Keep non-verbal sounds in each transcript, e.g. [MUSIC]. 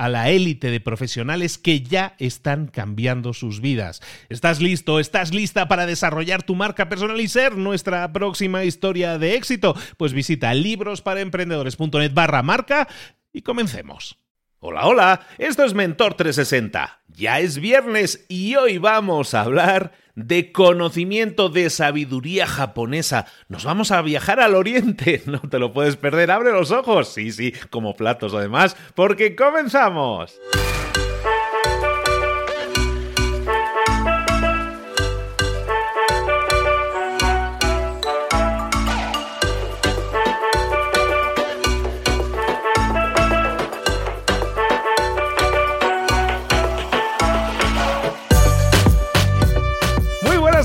a la élite de profesionales que ya están cambiando sus vidas. ¿Estás listo? ¿Estás lista para desarrollar tu marca personal y ser nuestra próxima historia de éxito? Pues visita librosparaemprendedores.net barra marca y comencemos. Hola, hola, esto es Mentor 360. Ya es viernes y hoy vamos a hablar de conocimiento de sabiduría japonesa. Nos vamos a viajar al oriente. [LAUGHS] No te lo puedes perder. Abre los ojos. Sí, sí, como platos además, porque comenzamos.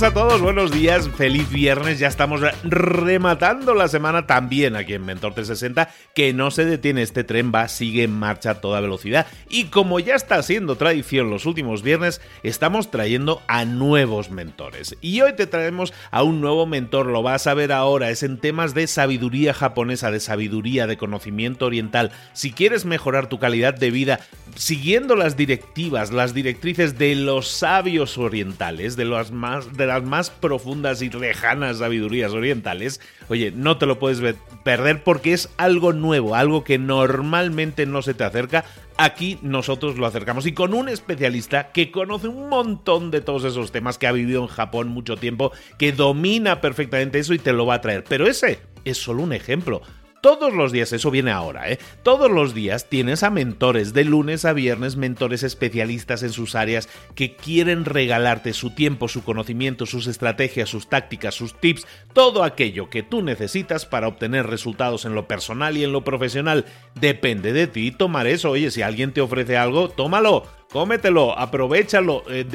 A todos, buenos días, feliz viernes, ya estamos rematando la semana también aquí en Mentor 360, que no se detiene este tren, va, sigue en marcha a toda velocidad y como ya está siendo tradición los últimos viernes, estamos trayendo a nuevos mentores y hoy te traemos a un nuevo mentor, lo vas a ver ahora, es en temas de sabiduría japonesa, de sabiduría, de conocimiento oriental, si quieres mejorar tu calidad de vida siguiendo las directivas, las directrices de los sabios orientales, de los más de las más profundas y lejanas sabidurías orientales, oye, no te lo puedes perder porque es algo nuevo, algo que normalmente no se te acerca. Aquí nosotros lo acercamos y con un especialista que conoce un montón de todos esos temas, que ha vivido en Japón mucho tiempo, que domina perfectamente eso y te lo va a traer. Pero ese es solo un ejemplo. Todos los días, eso viene ahora, ¿eh? Todos los días tienes a mentores, de lunes a viernes, mentores especialistas en sus áreas que quieren regalarte su tiempo, su conocimiento, sus estrategias, sus tácticas, sus tips, todo aquello que tú necesitas para obtener resultados en lo personal y en lo profesional. Depende de ti tomar eso. Oye, si alguien te ofrece algo, tómalo cómetelo, aprovechalo, eh,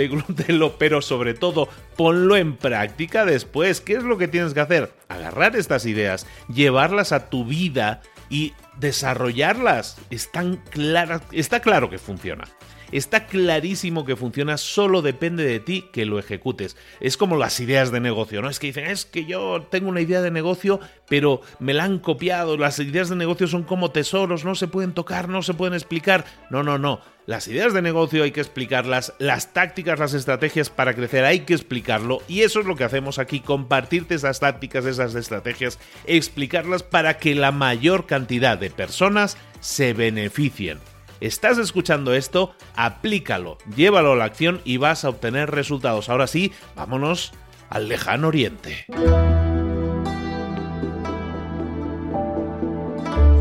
pero sobre todo ponlo en práctica después. ¿Qué es lo que tienes que hacer? Agarrar estas ideas, llevarlas a tu vida y desarrollarlas. Están está claro que funciona. Está clarísimo que funciona, solo depende de ti que lo ejecutes. Es como las ideas de negocio, ¿no? Es que dicen, es que yo tengo una idea de negocio, pero me la han copiado. Las ideas de negocio son como tesoros, no se pueden tocar, no se pueden explicar. No, no, no. Las ideas de negocio hay que explicarlas, las tácticas, las estrategias para crecer hay que explicarlo y eso es lo que hacemos aquí, compartirte esas tácticas, esas estrategias, explicarlas para que la mayor cantidad de personas se beneficien. Estás escuchando esto, aplícalo, llévalo a la acción y vas a obtener resultados. Ahora sí, vámonos al lejano oriente.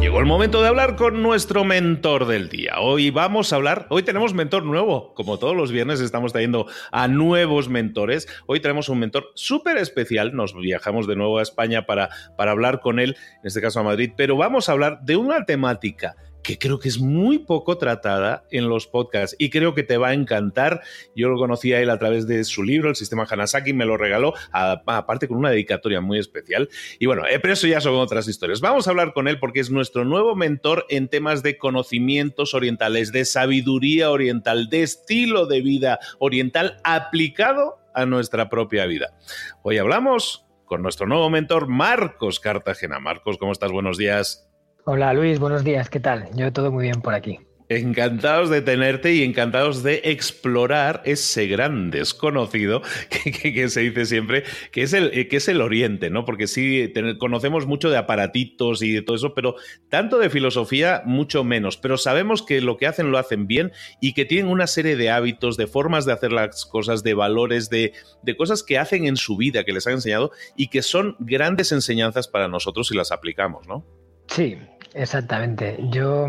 Llegó el momento de hablar con nuestro mentor del día. Hoy vamos a hablar, hoy tenemos mentor nuevo. Como todos los viernes estamos trayendo a nuevos mentores. Hoy tenemos un mentor súper especial. Nos viajamos de nuevo a España para, para hablar con él, en este caso a Madrid, pero vamos a hablar de una temática que creo que es muy poco tratada en los podcasts y creo que te va a encantar. Yo lo conocí a él a través de su libro, El Sistema Hanasaki, me lo regaló, aparte con una dedicatoria muy especial. Y bueno, eh, pero eso ya son otras historias. Vamos a hablar con él porque es nuestro nuevo mentor en temas de conocimientos orientales, de sabiduría oriental, de estilo de vida oriental aplicado a nuestra propia vida. Hoy hablamos con nuestro nuevo mentor Marcos Cartagena. Marcos, ¿cómo estás? Buenos días. Hola Luis, buenos días, ¿qué tal? Yo todo muy bien por aquí. Encantados de tenerte y encantados de explorar ese gran desconocido [LAUGHS] que, se dice siempre, que es, el, que es el Oriente, ¿no? Porque sí, conocemos mucho de aparatitos y de todo eso, pero tanto de filosofía, mucho menos. Pero sabemos que lo que hacen lo hacen bien y que tienen una serie de hábitos, de formas de hacer las cosas, de valores, de, de cosas que hacen en su vida, que les han enseñado y que son grandes enseñanzas para nosotros si las aplicamos, ¿no? Sí, exactamente. Yo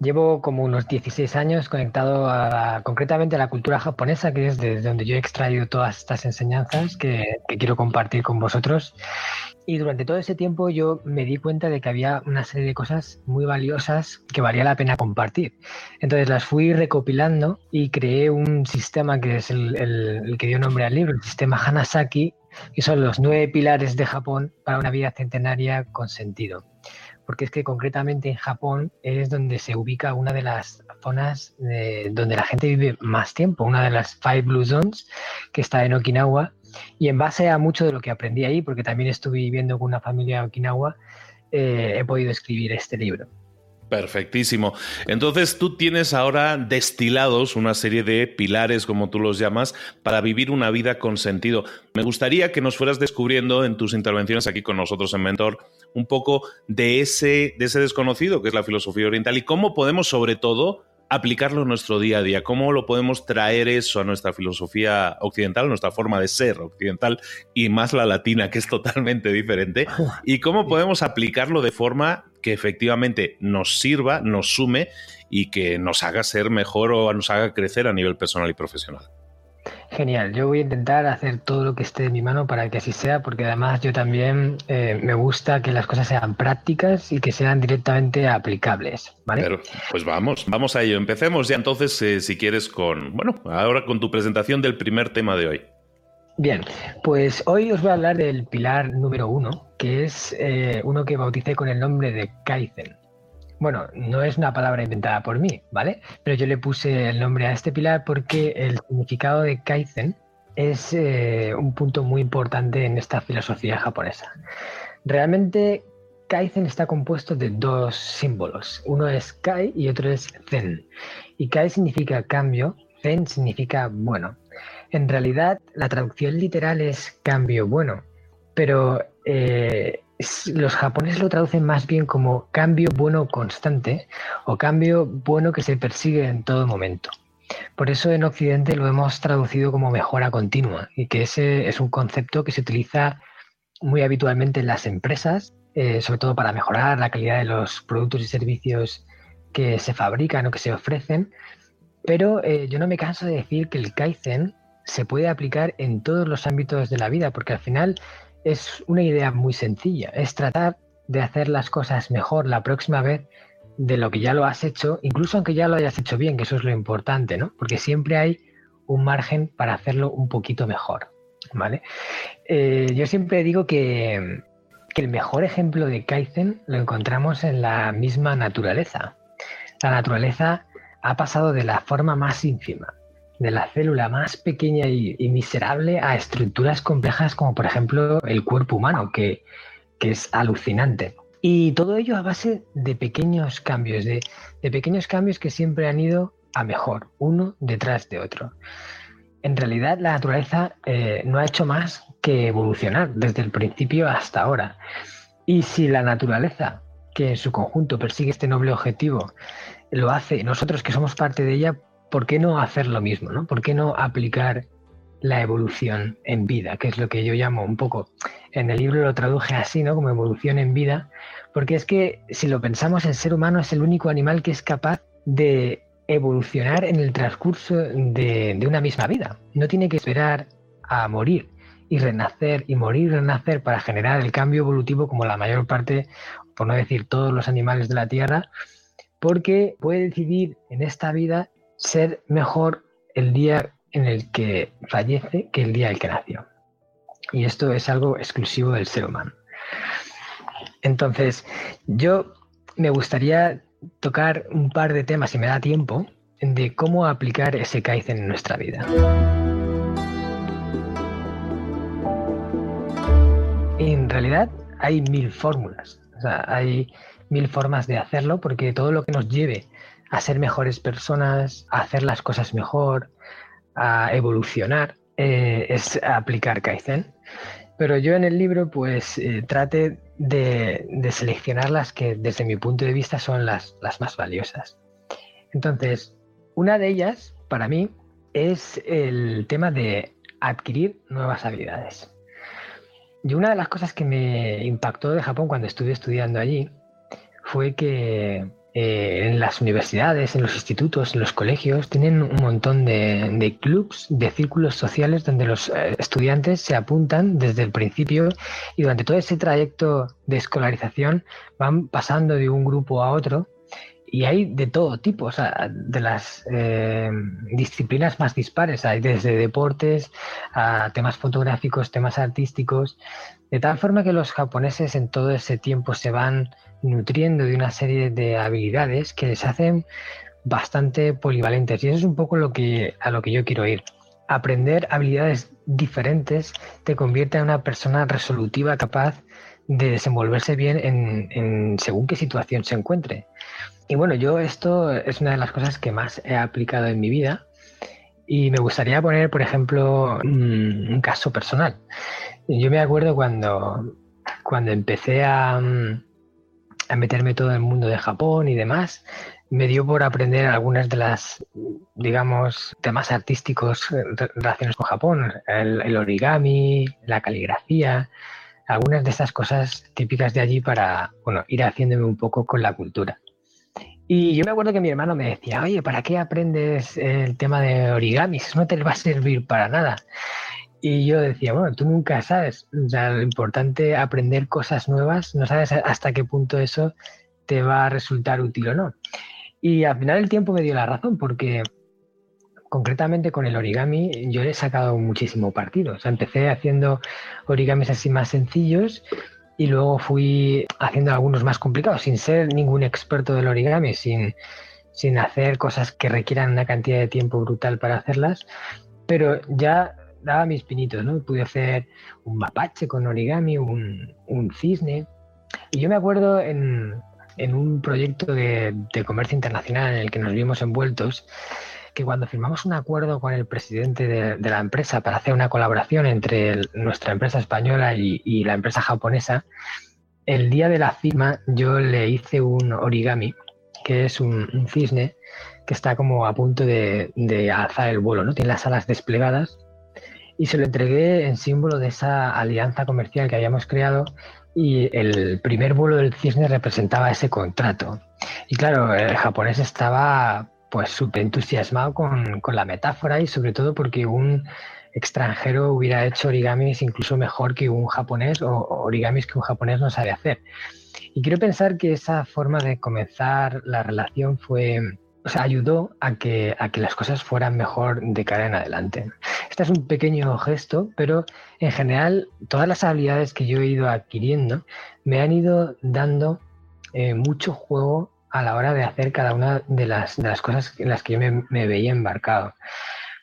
Llevo como unos 16 años conectado a, concretamente a la cultura japonesa, que es desde donde yo he extraído todas estas enseñanzas que, quiero compartir con vosotros. Y durante todo ese tiempo yo me di cuenta de que había una serie de cosas muy valiosas que valía la pena compartir. Entonces las fui recopilando y creé un sistema que es el, el que dio nombre al libro, el sistema Hanasaki, que son los nueve pilares de Japón para una vida centenaria con sentido porque es que concretamente en Japón es donde se ubica una de las zonas donde la gente vive más tiempo, una de las Five Blue Zones, que está en Okinawa. Y en base a mucho de lo que aprendí ahí, porque también estuve viviendo con una familia de Okinawa, eh, he podido escribir este libro. Perfectísimo. Entonces tú tienes ahora destilados una serie de pilares, como tú los llamas, para vivir una vida con sentido. Me gustaría que nos fueras descubriendo en tus intervenciones aquí con nosotros en Mentor un poco de ese, de ese desconocido que es la filosofía oriental y cómo podemos sobre todo aplicarlo en nuestro día a día, cómo lo podemos traer eso a nuestra filosofía occidental, nuestra forma de ser occidental y más la latina, que es totalmente diferente, [LAUGHS] y cómo podemos aplicarlo de forma que efectivamente nos sirva, nos sume y que nos haga ser mejor o nos haga crecer a nivel personal y profesional. Genial, yo voy a intentar hacer todo lo que esté en mi mano para que así sea, porque además yo también eh, me gusta que las cosas sean prácticas y que sean directamente aplicables, ¿vale? pues vamos, vamos a ello. Empecemos ya entonces, eh, si quieres, con, bueno, ahora con tu presentación del primer tema de hoy. Bien, pues hoy os voy a hablar del pilar número uno, que es eh, uno que bauticé con el nombre de Kaizen. Bueno, no es una palabra inventada por mí, ¿vale? Pero yo le puse el nombre a este pilar porque el significado de Kaizen es eh, un punto muy importante en esta filosofía japonesa. Realmente Kaizen está compuesto de dos símbolos. Uno es Kai y otro es Zen. Y Kai significa cambio, Zen significa bueno. En realidad, la traducción literal es cambio bueno, pero eh, los japoneses lo traducen más bien como cambio bueno constante o cambio bueno que se persigue en todo momento. Por eso en Occidente lo hemos traducido como mejora continua y que ese es un concepto que se utiliza muy habitualmente en las empresas, eh, sobre todo para mejorar la calidad de los productos y servicios que se fabrican o que se ofrecen. Pero eh, yo no me canso de decir que el Kaizen se puede aplicar en todos los ámbitos de la vida, porque al final es una idea muy sencilla, es tratar de hacer las cosas mejor la próxima vez de lo que ya lo has hecho, incluso aunque ya lo hayas hecho bien, que eso es lo importante, ¿no? Porque siempre hay un margen para hacerlo un poquito mejor, ¿vale? Eh, yo siempre digo que, que el mejor ejemplo de Kaizen lo encontramos en la misma naturaleza. La naturaleza ha pasado de la forma más ínfima, de la célula más pequeña y, miserable a estructuras complejas como por ejemplo el cuerpo humano, que, es alucinante. Y todo ello a base de pequeños cambios, de, pequeños cambios que siempre han ido a mejor, uno detrás de otro. En realidad la naturaleza eh, no ha hecho más que evolucionar desde el principio hasta ahora. Y si la naturaleza, que en su conjunto persigue este noble objetivo, lo hace, nosotros que somos parte de ella, ¿por qué no hacer lo mismo? ¿no? ¿Por qué no aplicar la evolución en vida? Que es lo que yo llamo un poco, en el libro lo traduje así, ¿no? Como evolución en vida, porque es que si lo pensamos, el ser humano es el único animal que es capaz de evolucionar en el transcurso de, de una misma vida. No tiene que esperar a morir y renacer y morir y renacer para generar el cambio evolutivo como la mayor parte, por no decir todos los animales de la Tierra, porque puede decidir en esta vida ser mejor el día en el que fallece que el día en el que nació. Y esto es algo exclusivo del ser humano. Entonces, yo me gustaría tocar un par de temas, si me da tiempo, de cómo aplicar ese Kaizen en nuestra vida. En realidad hay mil fórmulas, o sea, hay mil formas de hacerlo porque todo lo que nos lleve a ser mejores personas, a hacer las cosas mejor, a evolucionar, eh, es aplicar Kaizen. Pero yo en el libro pues eh, trate de, seleccionar las que desde mi punto de vista son las, las más valiosas. Entonces, una de ellas, para mí, es el tema de adquirir nuevas habilidades. Y una de las cosas que me impactó de Japón cuando estuve estudiando allí fue que eh, en las universidades, en los institutos, en los colegios, tienen un montón de, de clubs, de círculos sociales donde los eh, estudiantes se apuntan desde el principio y durante todo ese trayecto de escolarización van pasando de un grupo a otro y hay de todo tipo, o sea, de las eh, disciplinas más dispares, hay desde deportes a temas fotográficos, temas artísticos, de tal forma que los japoneses en todo ese tiempo se van nutriendo de una serie de habilidades que les hacen bastante polivalentes y eso es un poco lo que, a lo que yo quiero ir. Aprender habilidades diferentes te convierte en una persona resolutiva capaz de desenvolverse bien en según qué situación se encuentre. Y bueno, yo esto es una de las cosas que más he aplicado en mi vida y me gustaría poner, por ejemplo, un, caso personal. Yo me acuerdo cuando, cuando empecé a, a meterme todo en el mundo de Japón y demás, me dio por aprender algunas de las, digamos, temas artísticos relacionados con Japón, el, el, origami, la caligrafía, algunas de esas cosas típicas de allí para, bueno, ir haciéndome un poco con la cultura. Y yo me acuerdo que mi hermano me decía, oye, ¿para qué aprendes el tema de origami? Eso no te va a servir para nada. Y yo decía, bueno, tú nunca sabes. O sea, lo importante aprender cosas nuevas, no sabes hasta qué punto eso te va a resultar útil o no. Y al final el tiempo me dio la razón, porque concretamente con el origami yo le he sacado muchísimo partido. O sea, empecé haciendo origamis así más sencillos y luego fui haciendo algunos más complicados, sin ser ningún experto del origami, sin, sin hacer cosas que requieran una cantidad de tiempo brutal para hacerlas, pero ya daba mis pinitos, ¿no? Pude hacer un mapache con origami, un, un cisne. Y yo me acuerdo en, en un proyecto de, de, comercio internacional en el que nos vimos envueltos, que cuando firmamos un acuerdo con el presidente de, la empresa para hacer una colaboración entre nuestra empresa española y, la empresa japonesa, el día de la firma yo le hice un origami, que es un, cisne que está como a punto de, de, alzar el vuelo, ¿no? Tiene las alas desplegadas y se lo entregué en símbolo de esa alianza comercial que habíamos creado y el primer vuelo del cisne representaba ese contrato. Y claro, el japonés estaba pues súper entusiasmado con, la metáfora y sobre todo porque un extranjero hubiera hecho origamis incluso mejor que un japonés o, origamis que un japonés no sabe hacer. Y quiero pensar que esa forma de comenzar la relación fue, o sea, ayudó a que, a que las cosas fueran mejor de cara en adelante. Este es un pequeño gesto, pero en general todas las habilidades que yo he ido adquiriendo me han ido dando eh, mucho juego a la hora de hacer cada una de las, de las cosas en las que yo me, veía embarcado.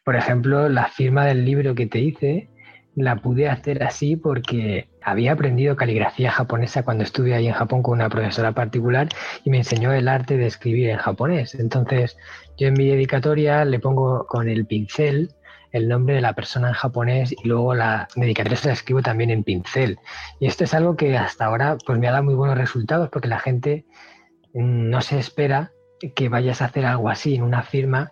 Por ejemplo, la firma del libro que te hice la pude hacer así porque había aprendido caligrafía japonesa cuando estuve ahí en Japón con una profesora particular y me enseñó el arte de escribir en japonés. Entonces, yo en mi dedicatoria le pongo con el pincel el nombre de la persona en japonés y luego la dedicatoria se la escribo también en pincel. Y esto es algo que hasta ahora pues me ha dado muy buenos resultados porque la gente no se espera que vayas a hacer algo así en una firma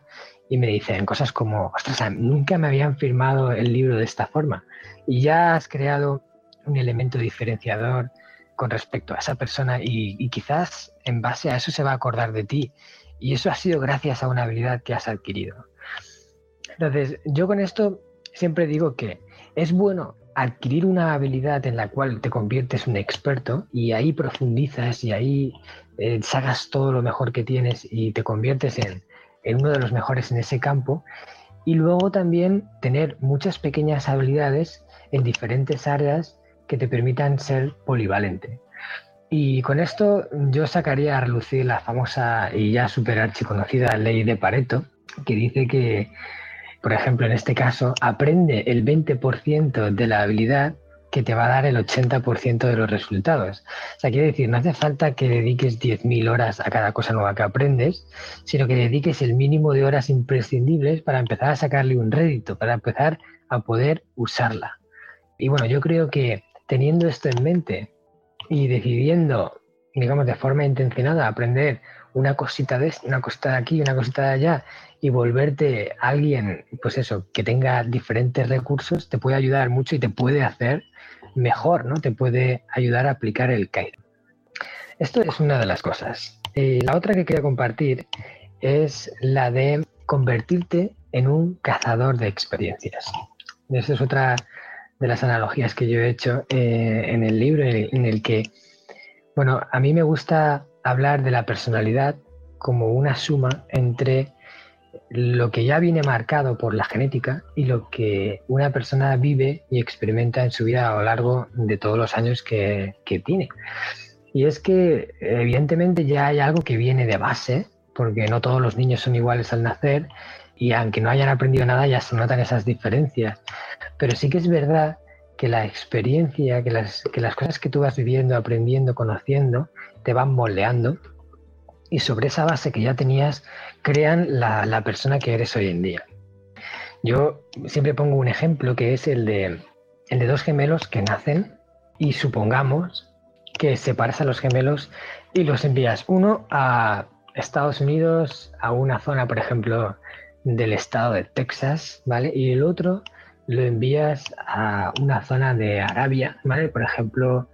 y me dicen cosas como, ostras, nunca me habían firmado el libro de esta forma. Y ya has creado un elemento diferenciador con respecto a esa persona y, quizás en base a eso se va a acordar de ti. Y eso ha sido gracias a una habilidad que has adquirido. Entonces, yo con esto siempre digo que es bueno adquirir una habilidad en la cual te conviertes un experto y ahí profundizas y ahí eh, sacas todo lo mejor que tienes y te conviertes en, uno de los mejores en ese campo. Y luego también tener muchas pequeñas habilidades en diferentes áreas que te permitan ser polivalente. Y con esto yo sacaría a relucir la famosa y ya super archiconocida ley de Pareto, que dice que por ejemplo, en este caso, aprende el 20% de la habilidad que te va a dar el 80% de los resultados. O sea, quiere decir, no hace falta que dediques 10.000 horas a cada cosa nueva que aprendes, sino que dediques el mínimo de horas imprescindibles para empezar a sacarle un rédito, para empezar a poder usarla. Y bueno, yo creo que teniendo esto en mente y decidiendo, digamos, de forma intencionada aprender una cosita de una cosita de aquí, una cosita de allá, y volverte alguien, pues eso, que tenga diferentes recursos, te puede ayudar mucho y te puede hacer mejor, ¿no? Te puede ayudar a aplicar el Kaizen. Esto es una de las cosas. Eh, la otra que quería compartir es la de convertirte en un cazador de experiencias. Esa es otra de las analogías que yo he hecho eh, en el libro, en el que, bueno, a mí me gusta hablar de la personalidad como una suma entre lo que ya viene marcado por la genética y lo que una persona vive y experimenta en su vida a lo largo de todos los años que, tiene. Y es que evidentemente ya hay algo que viene de base, porque no todos los niños son iguales al nacer y aunque no hayan aprendido nada ya se notan esas diferencias. Pero sí que es verdad que la experiencia, que las, que las cosas que tú vas viviendo, aprendiendo, conociendo, te van moldeando y sobre esa base que ya tenías crean la, persona que eres hoy en día. Yo siempre pongo un ejemplo que es el de, el de dos gemelos que nacen y supongamos que separas a los gemelos y los envías uno a Estados Unidos, a una zona, por ejemplo, del estado de Texas, ¿vale? Y el otro lo envías a una zona de Arabia, ¿vale? Por ejemplo,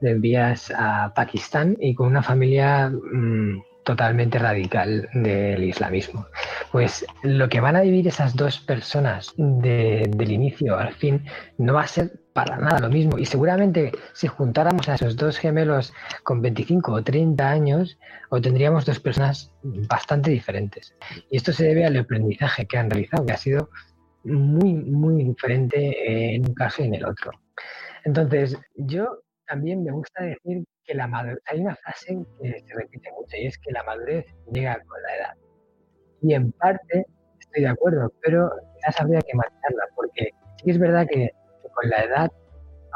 lo envías a Pakistán y con una familia mm, totalmente radical del islamismo. Pues lo que van a vivir esas dos personas del inicio al fin no va a ser para nada lo mismo. Y seguramente si juntáramos a esos dos gemelos con 25 o 30 años, obtendríamos dos personas bastante diferentes. Y esto se debe al aprendizaje que han realizado, que ha sido muy, muy diferente eh, en un caso y en el otro. Entonces, yo también me gusta decir que la madurez, hay una frase que se repite mucho y es que la madurez llega con la edad. Y en parte estoy de acuerdo, pero quizás habría que marcarla, porque sí es verdad que, con la edad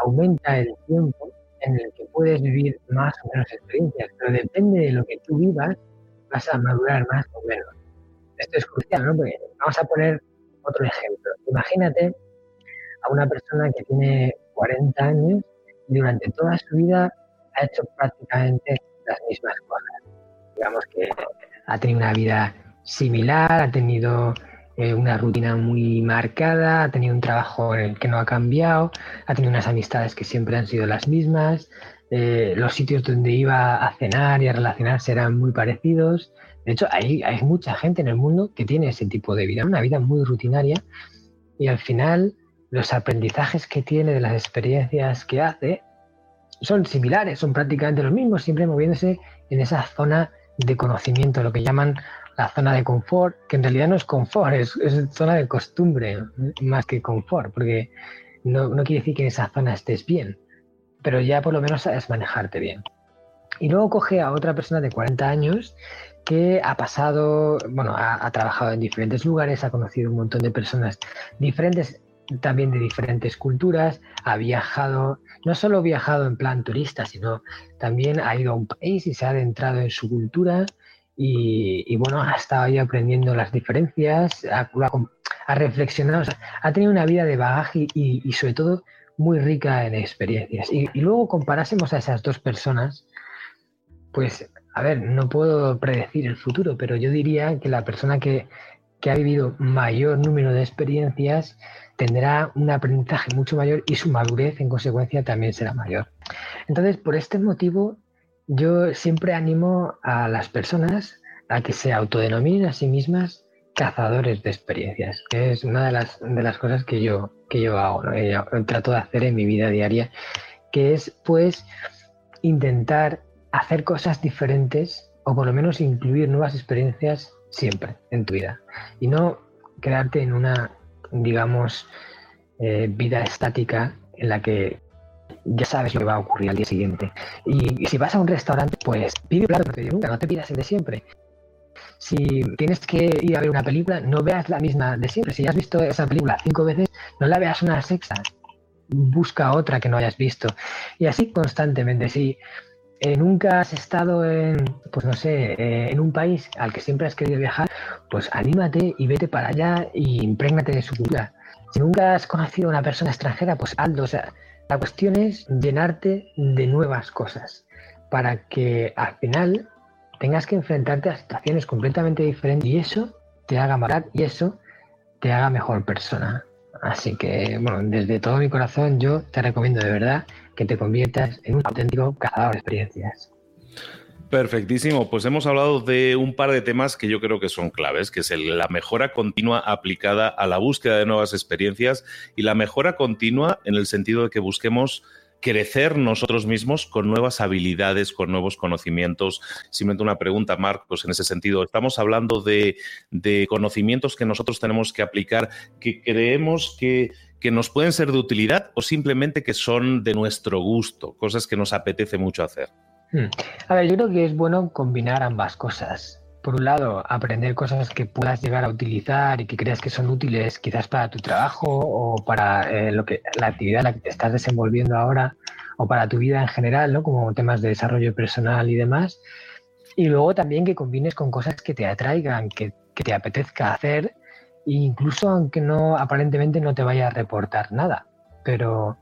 aumenta el tiempo en el que puedes vivir más o menos experiencias, pero depende de lo que tú vivas, vas a madurar más o menos. Esto es crucial, ¿no? Porque vamos a poner otro ejemplo. Imagínate a una persona que tiene 40 años y durante toda su vida ha hecho prácticamente las mismas cosas. Digamos que ha tenido una vida similar, ha tenido eh, una rutina muy marcada, ha tenido un trabajo en el que no ha cambiado, ha tenido unas amistades que siempre han sido las mismas, eh, los sitios donde iba a cenar y a relacionarse eran muy parecidos. De hecho, hay, hay mucha gente en el mundo que tiene ese tipo de vida, una vida muy rutinaria, y al final los aprendizajes que tiene de las experiencias que hace son similares, son prácticamente los mismos, siempre moviéndose en esa zona de conocimiento, lo que llaman la zona de confort, que en realidad no es confort, es, zona de costumbre más que confort, porque no, no, quiere decir que en esa zona estés bien, pero ya por lo menos sabes manejarte bien. Y luego coge a otra persona de 40 años que ha pasado, bueno, ha, ha trabajado en diferentes lugares, ha conocido un montón de personas diferentes también de diferentes culturas, ha viajado, no solo ha viajado en plan turista, sino también ha ido a un país y se ha adentrado en su cultura y, bueno, ha estado ahí aprendiendo las diferencias, ha, reflexionado, ha tenido una vida de bagaje y, sobre todo muy rica en experiencias. Y, y luego comparásemos a esas dos personas, pues, a ver, no puedo predecir el futuro, pero yo diría que la persona que, que ha vivido mayor número de experiencias tendrá un aprendizaje mucho mayor y su madurez en consecuencia también será mayor. Entonces, por este motivo, yo siempre animo a las personas a que se autodenominen a sí mismas cazadores de experiencias, que es una de las, de las cosas que yo, que yo hago, trato de hacer en mi vida diaria, que es pues intentar hacer cosas diferentes o por lo menos incluir nuevas experiencias siempre en tu vida y no quedarte en una, digamos, eh, vida estática en la que ya sabes lo que va a ocurrir al día siguiente. Y, si vas a un restaurante, pues pide un plato que te nunca, no te pidas el de siempre. Si tienes que ir a ver una película, no veas la misma de siempre. Si ya has visto esa película cinco veces, no la veas una sexta. Busca otra que no hayas visto. Y así constantemente. Si eh, nunca has estado en, pues no sé, eh, en un país al que siempre has querido viajar, pues anímate y vete para allá y imprégnate de su cultura. Si nunca has conocido a una persona extranjera, pues hazlo. O sea, la cuestión es llenarte de nuevas cosas para que al final tengas que enfrentarte a situaciones completamente diferentes y eso te haga matar y eso te haga mejor persona. Así que, bueno, desde todo mi corazón yo te recomiendo de verdad que te conviertas en un auténtico cazador de experiencias. Perfectísimo. Pues hemos hablado de un par de temas que yo creo que son claves, que es la mejora continua aplicada a la búsqueda de nuevas experiencias y la mejora continua en el sentido de que busquemos crecer nosotros mismos con nuevas habilidades, con nuevos conocimientos. Simplemente una pregunta, Marcos, en ese sentido. Estamos hablando de, de conocimientos que nosotros tenemos que aplicar, que creemos que, que nos pueden ser de utilidad o simplemente que son de nuestro gusto, cosas que nos apetece mucho hacer. Hmm. A ver, yo creo que es bueno combinar ambas cosas. Por un lado, aprender cosas que puedas llegar a utilizar y que creas que son útiles quizás para tu trabajo o para eh, lo que, la actividad en la que te estás desenvolviendo ahora o para tu vida en general, ¿no? como temas de desarrollo personal y demás. Y luego también que combines con cosas que te atraigan, que, que te apetezca hacer incluso aunque no aparentemente no te vaya a reportar nada. Pero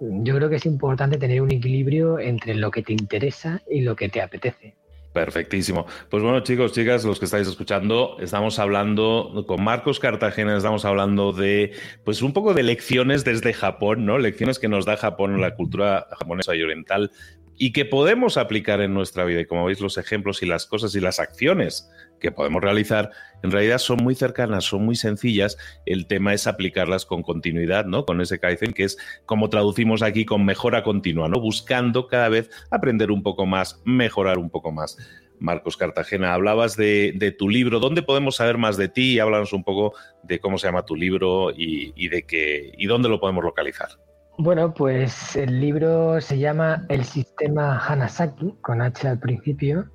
yo creo que es importante tener un equilibrio entre lo que te interesa y lo que te apetece. Perfectísimo. Pues bueno, chicos, chicas, los que estáis escuchando, estamos hablando con Marcos Cartagena, estamos hablando de, pues un poco de lecciones desde Japón, ¿no? Lecciones que nos da Japón, la cultura japonesa y oriental, y que podemos aplicar en nuestra vida. Y como veis, los ejemplos y las cosas y las acciones que podemos realizar en realidad son muy cercanas, son muy sencillas. El tema es aplicarlas con continuidad, ¿no? Con ese Kaizen, que es como traducimos aquí con mejora continua, ¿no? Buscando cada vez aprender un poco más, mejorar un poco más. Marcos Cartagena, hablabas de, tu libro. ¿Dónde podemos saber más de ti? Háblanos un poco de cómo se llama tu libro y, y de qué y dónde lo podemos localizar. Bueno, pues el libro se llama El sistema Hanasaki, con H al principio,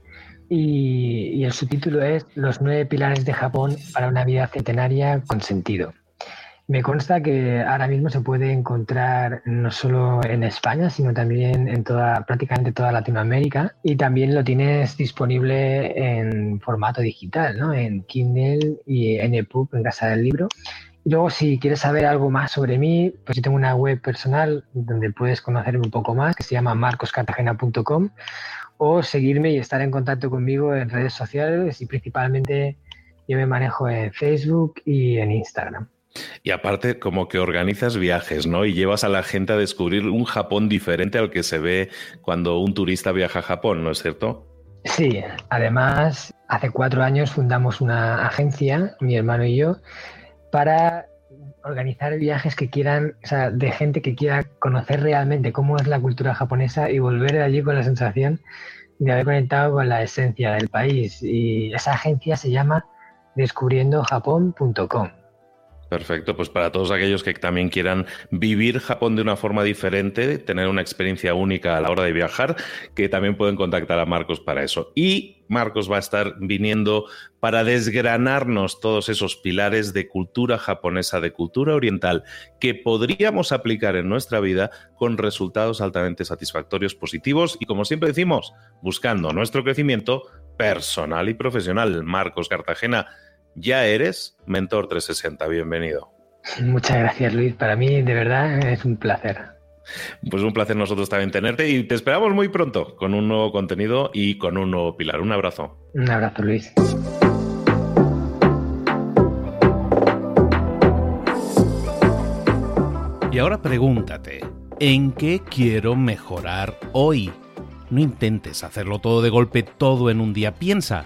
y, el subtítulo es Los nueve pilares de Japón para una vida centenaria con sentido. Me consta que ahora mismo se puede encontrar no solo en España, sino también en toda, prácticamente toda Latinoamérica. Y también lo tienes disponible en formato digital, ¿no? En Kindle y en EPUB, en Casa del Libro. Luego, si quieres saber algo más sobre mí, pues yo tengo una web personal donde puedes conocerme un poco más, que se llama marcoscartagena.com, o seguirme y estar en contacto conmigo en redes sociales y principalmente yo me manejo en Facebook y en Instagram. Y aparte, como que organizas viajes, ¿no? Y llevas a la gente a descubrir un Japón diferente al que se ve cuando un turista viaja a Japón, ¿no es cierto? Sí, además, hace cuatro años fundamos una agencia, mi hermano y yo, para organizar viajes que quieran, o sea, de gente que quiera conocer realmente cómo es la cultura japonesa y volver de allí con la sensación de haber conectado con la esencia del país. Y esa agencia se llama descubriendojapón.com. Perfecto, pues para todos aquellos que también quieran vivir Japón de una forma diferente, tener una experiencia única a la hora de viajar, que también pueden contactar a Marcos para eso. Y Marcos va a estar viniendo para desgranarnos todos esos pilares de cultura japonesa, de cultura oriental, que podríamos aplicar en nuestra vida con resultados altamente satisfactorios, positivos y, como siempre decimos, buscando nuestro crecimiento personal y profesional. Marcos Cartagena ya eres Mentor 360. Bienvenido. Muchas gracias, Luis. Para mí, de verdad, es un placer. Pues un placer nosotros también tenerte y te esperamos muy pronto con un nuevo contenido y con un nuevo pilar. Un abrazo. Un abrazo, Luis. Y ahora pregúntate, ¿en qué quiero mejorar hoy? No intentes hacerlo todo de golpe, todo en un día. Piensa,